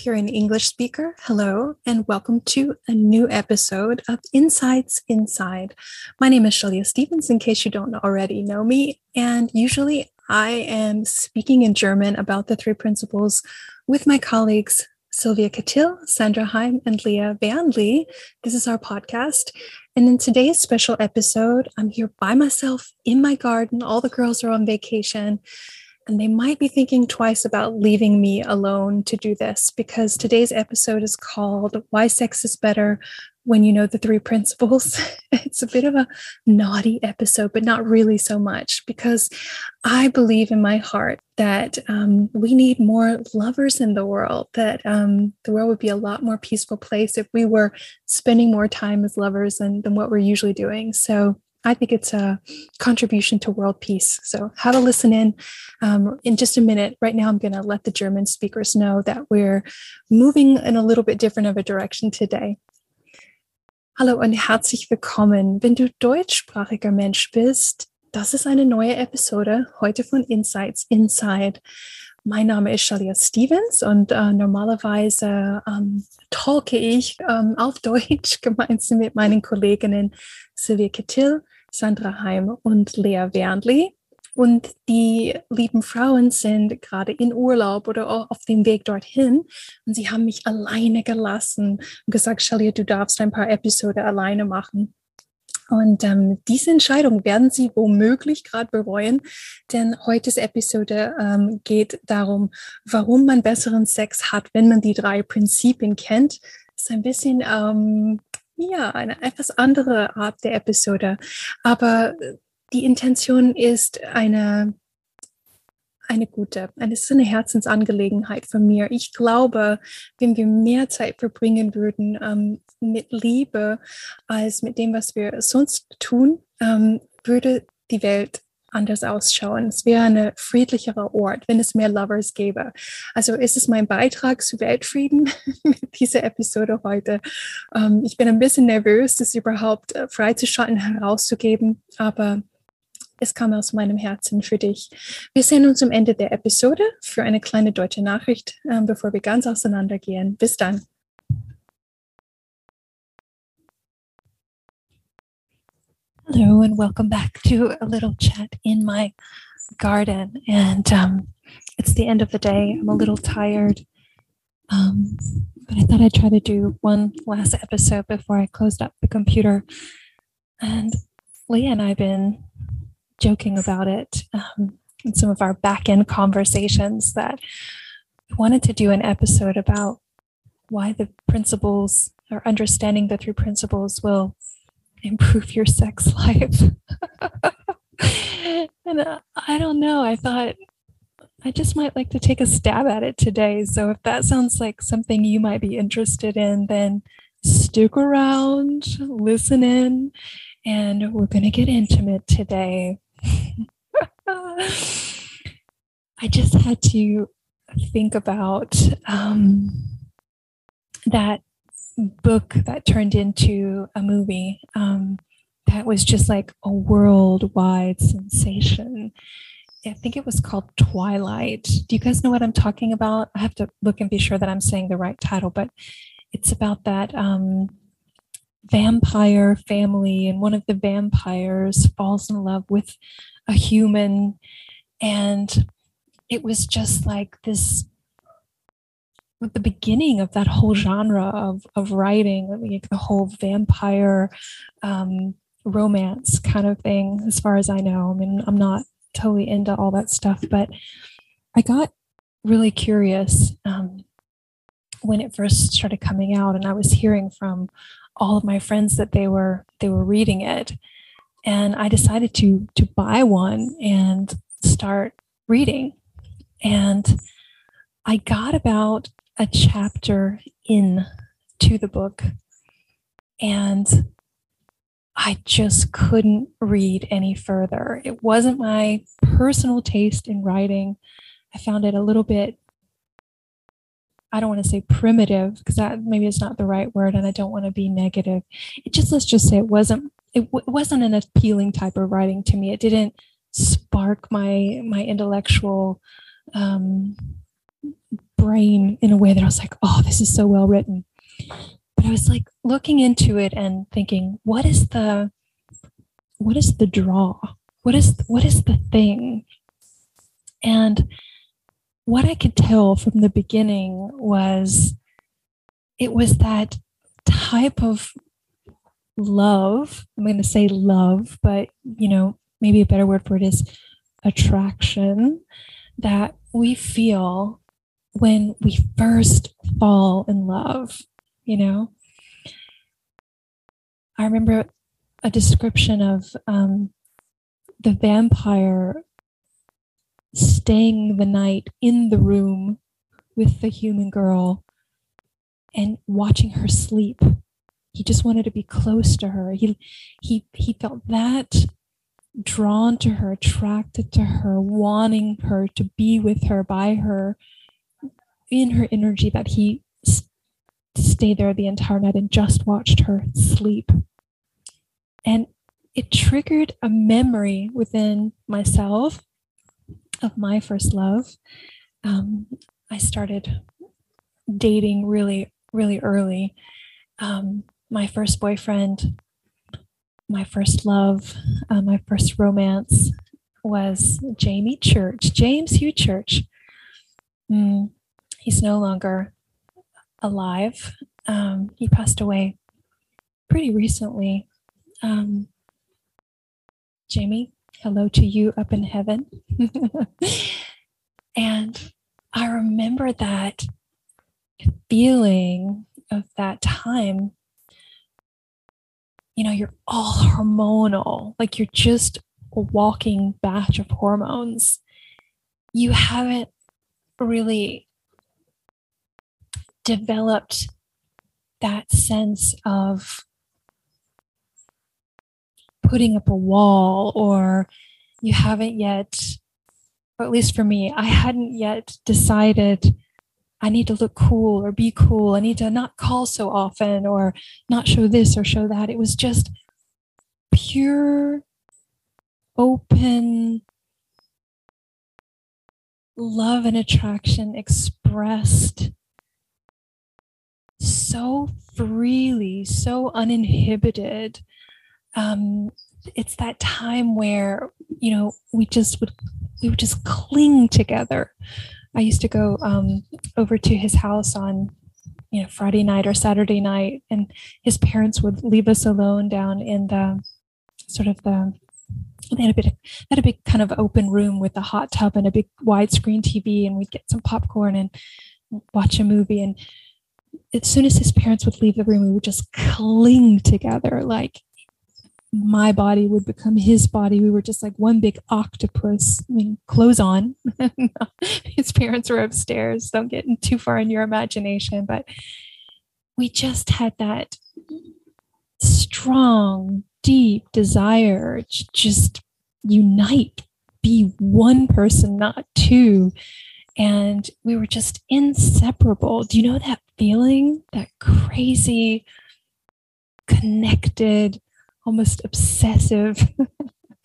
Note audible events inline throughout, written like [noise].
If you're an English speaker, hello, and welcome to a new episode of Insights Inside. My name is Shailia Stephens, in case you don't already know me. And usually I am speaking in German about the three principles with my colleagues Silvia Chytil, Sandra Heim, and Lea Wernli. This is our podcast. And in today's special episode, I'm here by myself in my garden. All the girls are on vacation and they might be thinking twice about leaving me alone to do this because today's episode is called Why Sex is Better When You Know the Three Principles. [laughs] it's a bit of a naughty episode, but not really so much because I believe in my heart that um, we need more lovers in the world, that um, the world would be a lot more peaceful place if we were spending more time as lovers than, than what we're usually doing. So, I think it's a contribution to world peace. So have a listen in. Um, in just a minute, right now, I'm going to let the German speakers know that we're moving in a little bit different of a direction today. Hallo und herzlich willkommen. Wenn du deutschsprachiger Mensch bist, das ist eine neue Episode heute von Insights Inside. Mein Name ist Shailia Stephens und äh, normalerweise ähm, talke ich ähm, auf Deutsch [laughs] gemeinsam mit meinen Kolleginnen Silvia Chytil, Sandra Heim und Lea Wernli. Und die lieben Frauen sind gerade in Urlaub oder auf dem Weg dorthin. Und sie haben mich alleine gelassen und gesagt, Shalia, du darfst ein paar Episoden alleine machen. Und ähm, diese Entscheidung werden Sie womöglich gerade bereuen, denn heutiges Episode ähm, geht darum, warum man besseren Sex hat, wenn man die drei Prinzipien kennt. Das ist ein bisschen ähm, ja eine etwas andere Art der Episode, aber die Intention ist eine eine gute. Es ist eine Herzensangelegenheit von mir. Ich glaube, wenn wir mehr Zeit verbringen würden ähm, mit Liebe als mit dem, was wir sonst tun, ähm, würde die Welt anders ausschauen. Es wäre ein friedlicherer Ort, wenn es mehr Lovers gäbe. Also ist es mein Beitrag zu Weltfrieden [laughs] mit dieser Episode heute. Ähm, ich bin ein bisschen nervös, das überhaupt äh, freizuschalten, herauszugeben, aber es kam aus meinem Herzen für dich. Wir sehen uns am Ende der Episode für eine kleine deutsche Nachricht, äh, bevor wir ganz auseinandergehen. Bis dann. Hello, and welcome back to a little chat in my garden. And um, it's the end of the day. I'm a little tired. Um, but I thought I'd try to do one last episode before I closed up the computer. And Lea and I've been joking about it um, in some of our back end conversations that I wanted to do an episode about why the principles or understanding the three principles will improve your sex [laughs] life. and uh, I don't know, I thought I just might like to take a stab at it today. So if that sounds like something you might be interested in, then stick around, listen in, and we're going to get intimate today. [laughs] I just had to think about um, that book that turned into a movie um, that was just like a worldwide sensation. I think it was called Twilight. Do you guys know what I'm talking about? I have to look and be sure that I'm saying the right title, but it's about that um, vampire family, and one of the vampires falls in love with a human. And it was just like this the beginning of that whole genre of, of writing, like the whole vampire um, romance kind of thing, as far as I know. I mean, I'm not totally into all that stuff, but I got really curious um, when it first started coming out, and I was hearing from all of my friends that they were they were reading it, and I decided to to buy one and start reading. And I got about a chapter in to the book and I just couldn't read any further. It wasn't my personal taste in writing. I found it a little bit, I don't want to say primitive because that maybe it's not the right word and I don't want to be negative. It just, let's just say it wasn't, it, w- wasn't an appealing type of writing to me. It didn't spark my, my intellectual um, brain in a way that I was like, oh, this is so well written. But I was like looking into it and thinking, what is the what is the draw? What is what is the thing? And what I could tell from the beginning was it was that type of love. I'm going to say love, but you know, maybe a better word for it is attraction that we feel when we first fall in love, you know? I remember a description of um, the vampire staying the night in the room with the human girl and watching her sleep. He just wanted to be close to her. He he he felt that drawn to her, attracted to her, wanting her to be with her, by her, in her energy that he stayed there the entire night and just watched her sleep. And it triggered a memory within myself of my first love. Um, I started dating really, really early. Um, my first boyfriend, my first love, uh, my first romance was Jamie Church, James Hugh Church. Mm, he's no longer alive. Um, he passed away pretty recently. Um, Jamie, hello to you up in heaven. [laughs] and I remember that feeling of that time. You know, you're all hormonal, like you're just a walking batch of hormones. You haven't really developed that sense of putting up a wall or you haven't yet or at least for me i hadn't yet decided i need to look cool or be cool. I need to not call so often or not show this or show that. It was just pure open love and attraction expressed so freely, so uninhibited. Um, it's that time where you know we just would we would just cling together. I used to go um, over to his house on you know Friday night or Saturday night, and his parents would leave us alone down in the sort of the they had a bit had a big kind of open room with a hot tub and a big widescreen TV, and we'd get some popcorn and watch a movie and as soon as his parents would leave the room, we would just cling together. Like my body would become his body. We were just like one big octopus. I mean, clothes on. [laughs] his parents were upstairs. Don't get too far in your imagination. But we just had that strong, deep desire to just unite, be one person, not two and we were just inseparable. Do you know that feeling? That crazy, connected, almost obsessive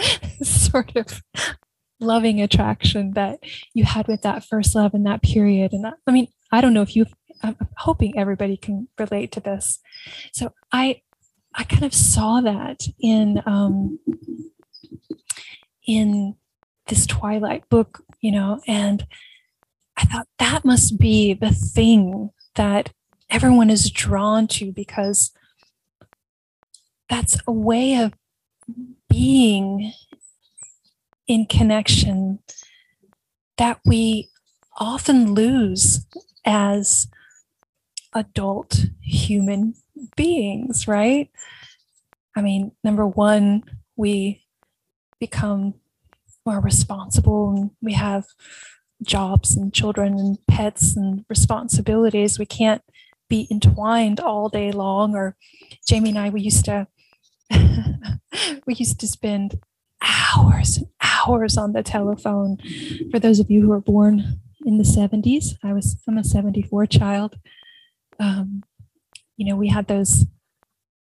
[laughs] sort of loving attraction that you had with that first love in that period. And that, I mean, I don't know if you, I'm hoping everybody can relate to this. So I, I kind of saw that in, um, in this Twilight book, you know, and I thought that must be the thing that everyone is drawn to because that's a way of being in connection that we often lose as adult human beings, right? I mean, number one, we become more responsible and we have jobs and children and pets and responsibilities. We can't be entwined all day long. Or Jamie and I, we used to [laughs] we used to spend hours and hours on the telephone. For those of you who were born in the 70s, I was I'm a 74 child. Um, you know, we had those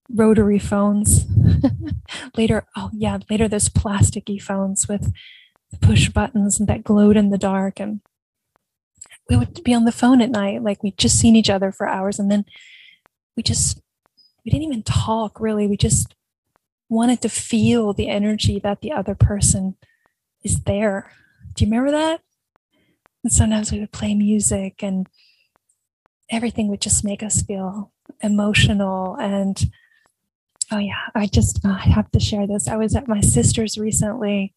rotary phones. [laughs] later, oh yeah, later those plasticky phones with push buttons that glowed in the dark and we would be on the phone at night like we'd just seen each other for hours and then we just we didn't even talk really. We just wanted to feel the energy that the other person is there. Do you remember that? And sometimes we would play music and everything would just make us feel emotional and oh yeah i just i have to share this. I was at my sister's recently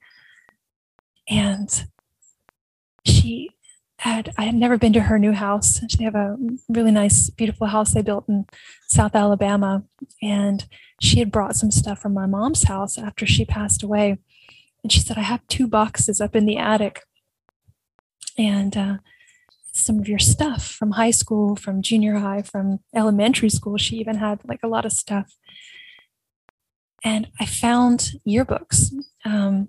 and she had I had never been to her new house. They have a really nice, beautiful house they built in South Alabama, and she had brought some stuff from my mom's house after she passed away. And she said, "I have two boxes up in the attic, and uh, some of your stuff from high school, from junior high, from elementary school. She even had like a lot of stuff." And I found yearbooks. Um,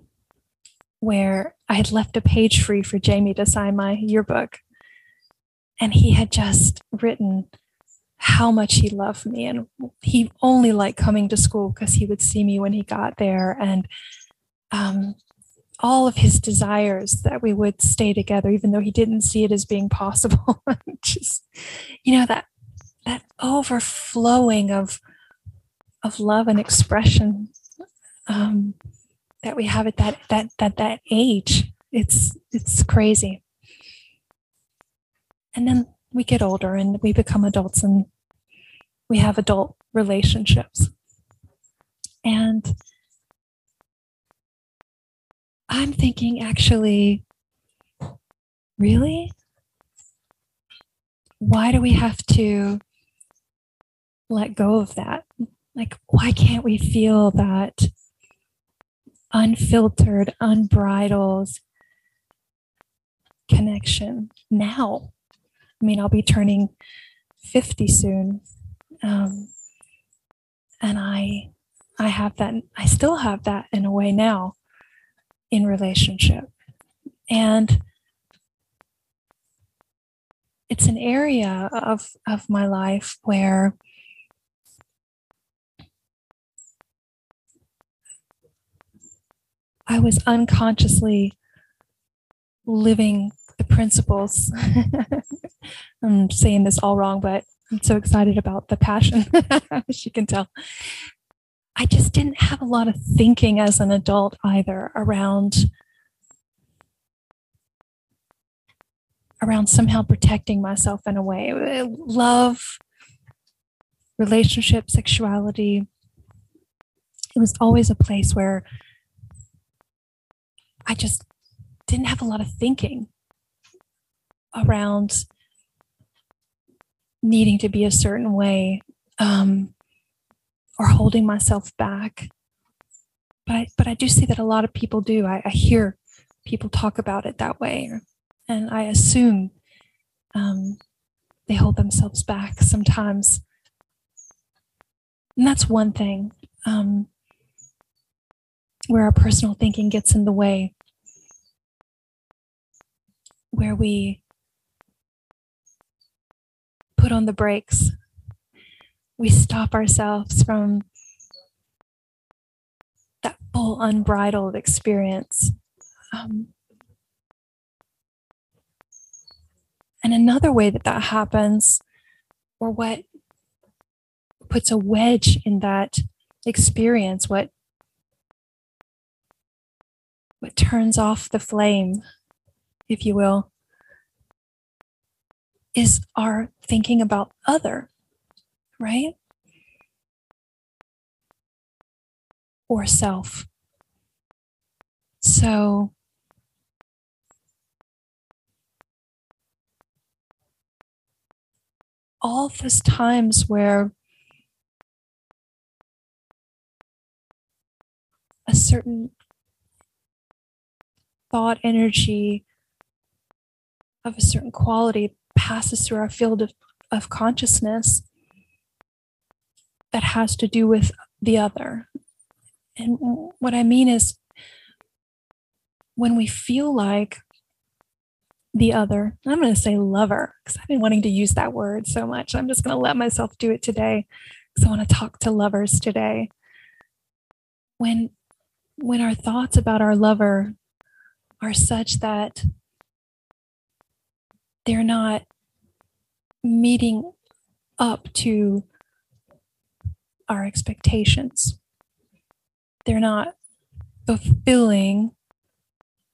where I had left a page free for Jamie to sign my yearbook. And he had just written how much he loved me. And he only liked coming to school because he would see me when he got there. And um, all of his desires that we would stay together, even though he didn't see it as being possible. [laughs] just, you know, that that overflowing of of love and expression. Um, that we have at that that that that age. It's it's crazy. And then we get older and we become adults and we have adult relationships. And i'm thinking actually really? Why do we have to let go of that? Like why can't we feel that unfiltered, unbridled connection now. I mean, I'll be turning 50 soon. Um, and I I have that I still have that in a way now in relationship. And it's an area of of my life where I was unconsciously living the principles. [laughs] I'm saying this all wrong, but I'm so excited about the passion, [laughs] as you can tell. I just didn't have a lot of thinking as an adult either around around somehow protecting myself in a way. Love, relationship, sexuality. It was always a place where I just didn't have a lot of thinking around needing to be a certain way um, or holding myself back. But I, but I do see that a lot of people do. I, I hear people talk about it that way, and I assume um, they hold themselves back sometimes. And that's one thing. Um, where our personal thinking gets in the way, where we put on the brakes, we stop ourselves from that full unbridled experience. Um, and another way that that happens, or what puts a wedge in that experience, what what turns off the flame, if you will, is our thinking about other, right? Or self. So, all those times where a certain thought energy of a certain quality passes through our field of, of consciousness that has to do with the other. And what I mean is, when we feel like the other, I'm going to say lover because I've been wanting to use that word so much. I'm just going to let myself do it today because I want to talk to lovers today. When when our thoughts about our lover are such that they're not meeting up to our expectations. They're not fulfilling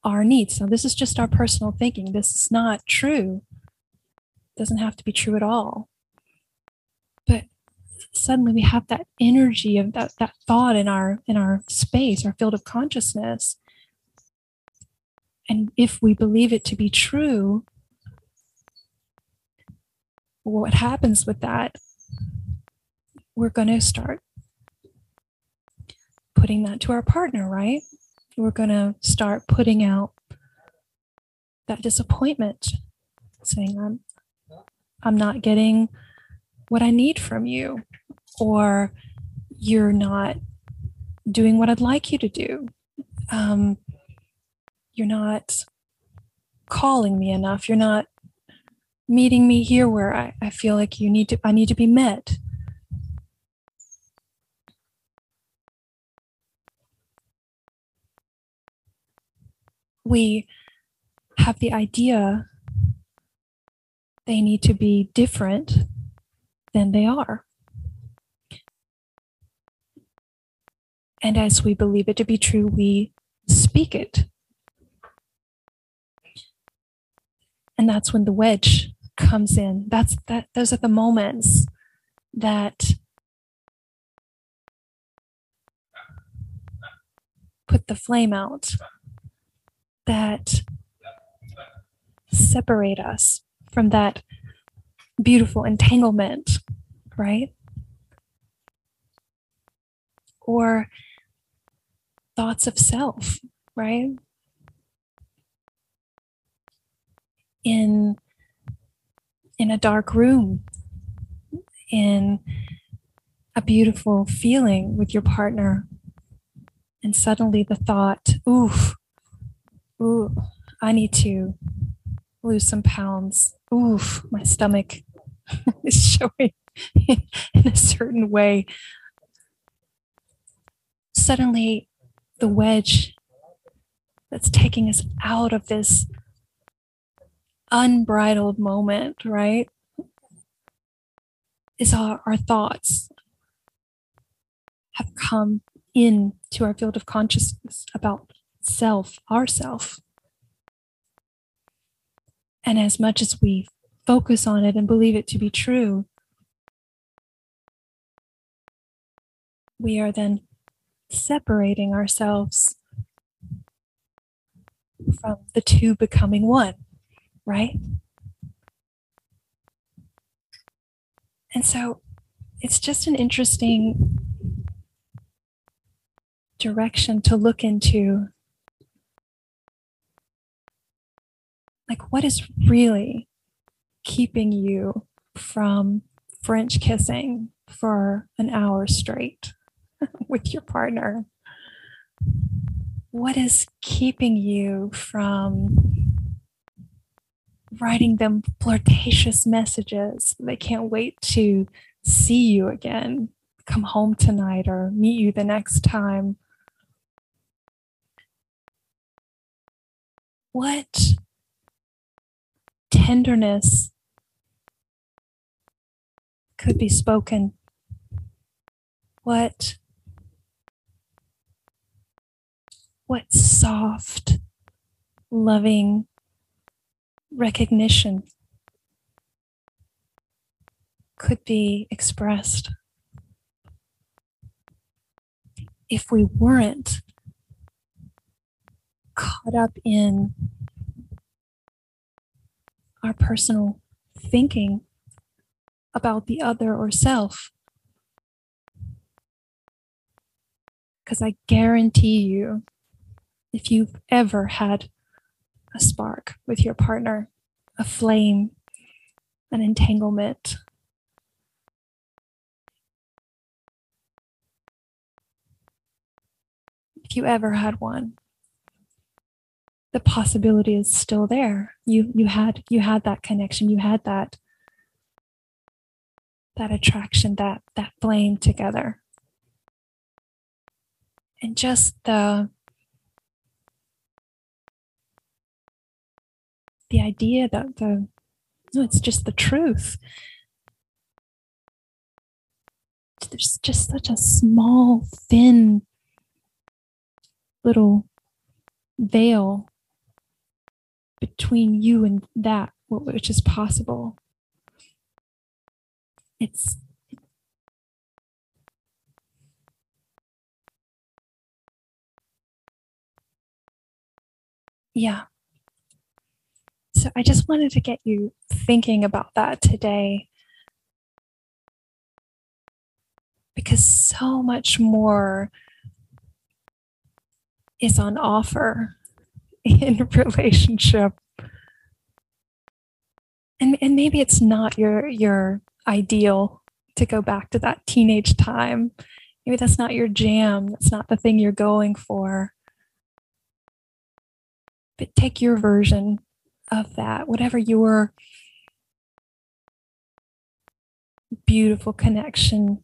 our needs. Now, this is just our personal thinking. This is not true. It doesn't have to be true at all. But suddenly we have that energy of that, that thought in our in our space, our field of consciousness. And if we believe it to be true, what happens with that? We're going to start putting that to our partner, right? We're going to start putting out that disappointment, saying, I'm, I'm not getting what I need from you, or you're not doing what I'd like you to do. Um, you're not calling me enough. You're not meeting me here where I, I feel like you need to I need to be met. We have the idea they need to be different than they are. And as we believe it to be true, we speak it. And that's when the wedge comes in. That's that those are the moments that put the flame out that separate us from that beautiful entanglement, right? Or thoughts of self, right? In in a dark room, in a beautiful feeling with your partner, and suddenly the thought, oof, ooh, I need to lose some pounds. Oof, my stomach [laughs] is showing in a certain way. Suddenly, the wedge that's taking us out of this unbridled moment, right? Is our, our thoughts have come in to our field of consciousness about self, ourself. And as much as we focus on it and believe it to be true, we are then separating ourselves from the two becoming one right? And so it's just an interesting direction to look into. Like, what is really keeping you from French kissing for an hour straight [laughs] with your partner? What is keeping you from writing them flirtatious messages. They can't wait to see you again, come home tonight, or meet you the next time. What tenderness could be spoken? What what soft, loving recognition could be expressed if we weren't caught up in our personal thinking about the other or self. Because I guarantee you, if you've ever had a spark with your partner, a flame, an entanglement. If you ever had one, the possibility is still there. You you had you had that connection, you had that that attraction, that that flame together. And just the the idea that the no, it's just the truth. There's just such a small, thin little veil between you and that which is possible. It's yeah. So I just wanted to get you thinking about that today. Because so much more is on offer [laughs] in relationship. And, and maybe it's not your your ideal to go back to that teenage time. Maybe that's not your jam. That's not the thing you're going for. But take your version of that, whatever your beautiful connection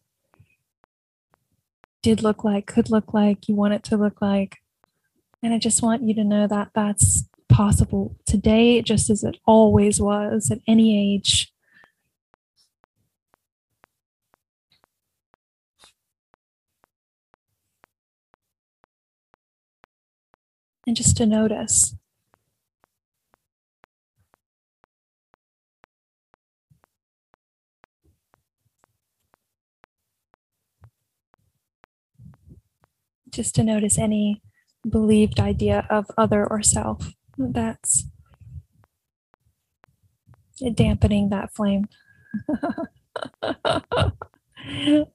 did look like, could look like, you want it to look like. And I just want you to know that that's possible today, just as it always was at any age. And just to notice just to notice any believed idea of other or self that's dampening that flame. [laughs]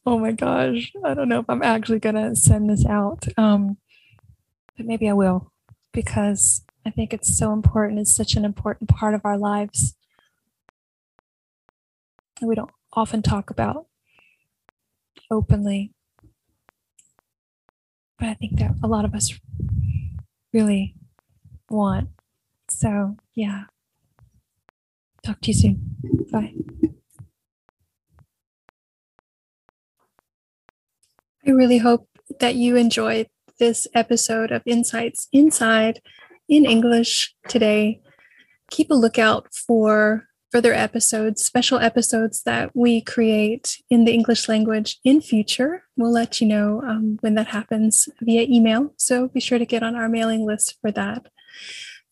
oh my gosh. I don't know if I'm actually going to send this out. Um, but maybe I will because I think it's so important. It's such an important part of our lives. We don't often talk about openly but I think that a lot of us really want. So, yeah. Talk to you soon. Bye. I really hope that you enjoyed this episode of Insights Inside in English today. Keep a lookout for further episodes, special episodes that we create in the English language in future. We'll let you know um, when that happens via email. So be sure to get on our mailing list for that.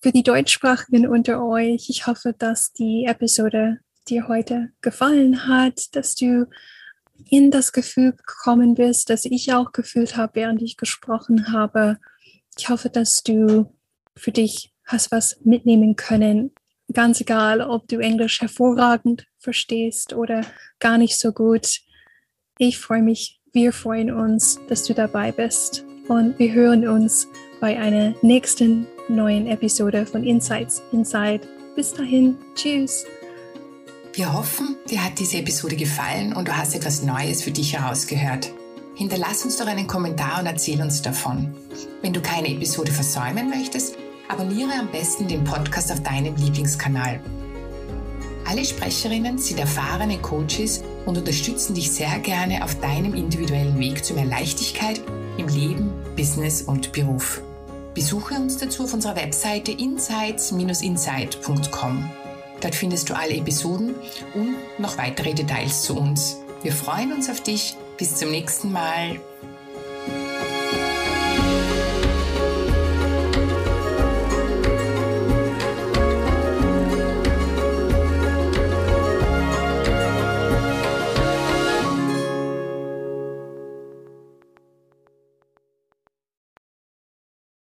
Für die Deutschsprachigen unter euch, ich hoffe, dass die Episode dir heute gefallen hat, dass du in das Gefühl gekommen bist, dass ich auch gefühlt habe, während ich gesprochen habe. Ich hoffe, dass du für dich hast was mitnehmen können ganz egal, ob du Englisch hervorragend verstehst oder gar nicht so gut. Ich freue mich, wir freuen uns, dass du dabei bist und wir hören uns bei einer nächsten neuen Episode von Insights Inside. Bis dahin, tschüss. Wir hoffen, dir hat diese Episode gefallen und du hast etwas Neues für dich herausgehört. Hinterlass uns doch einen Kommentar und erzähl uns davon. Wenn du keine Episode versäumen möchtest, Abonniere am besten den Podcast auf deinem Lieblingskanal. Alle Sprecherinnen sind erfahrene Coaches und unterstützen dich sehr gerne auf deinem individuellen Weg zu mehr Leichtigkeit im Leben, Business und Beruf. Besuche uns dazu auf unserer Webseite insights-insight.com. Dort findest du alle Episoden und noch weitere Details zu uns. Wir freuen uns auf dich. Bis zum nächsten Mal.